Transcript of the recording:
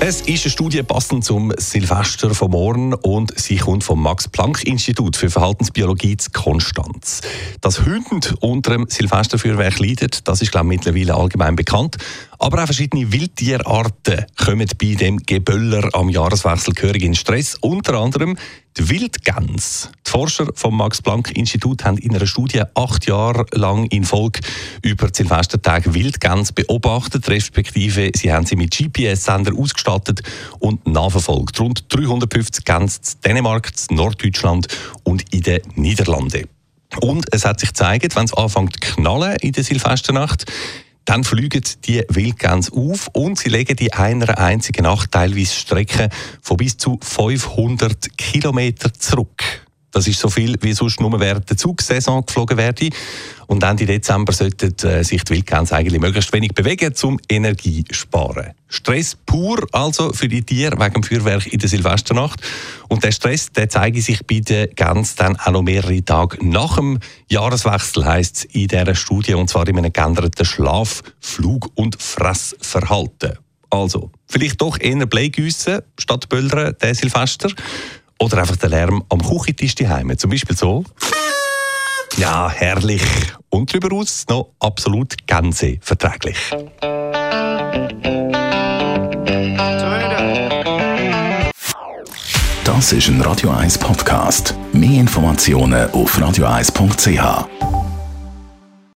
es ist eine Studie passend zum Silvester von morgen und sie kommt vom Max-Planck-Institut für Verhaltensbiologie zu Konstanz. Dass Hunde unter dem Silvesterfeuerwerk leiden, das ist glaube ich, mittlerweile allgemein bekannt. Aber auch verschiedene Wildtierarten kommen bei dem Geböller am Jahreswechsel gehörig in Stress. Unter anderem die Wildgänse. Die Forscher vom Max-Planck-Institut haben in einer Studie acht Jahre lang in Folge über die Silvestertage Wildgänse beobachtet, respektive sie haben sie mit GPS-Sender ausgestattet und nachverfolgt. Rund 350 Gänse in Dänemark, in Norddeutschland und in den Niederlanden. Und es hat sich gezeigt, wenn es anfängt zu knallen in der Silvesternacht, dann fliegen die Wildgänse auf und sie legen die einer einzigen Nacht teilweise Strecken von bis zu 500 Kilometer zurück. Das ist so viel, wie sonst nur während der Zugsaison geflogen werde. Und Ende Dezember sollten äh, sich die Wildgänse eigentlich möglichst wenig bewegen, um Energie zu sparen. Stress pur also für die Tiere wegen dem Feuerwerk in der Silvesternacht. Und der Stress, der zeige sich bei den Gänsen dann auch noch mehrere Tage nach dem Jahreswechsel, heisst es in dieser Studie, und zwar in einem geänderten Schlaf-, Flug- und Fressverhalten. Also, vielleicht doch eher Bleigüssen statt Böllern, der Silvester. Oder einfach der Lärm am Küchentisch daheim. Zum Beispiel so. Ja, herrlich. Und darüber aus noch absolut gänseverträglich. Das ist ein Radio 1 Podcast. Mehr Informationen auf radio1.ch.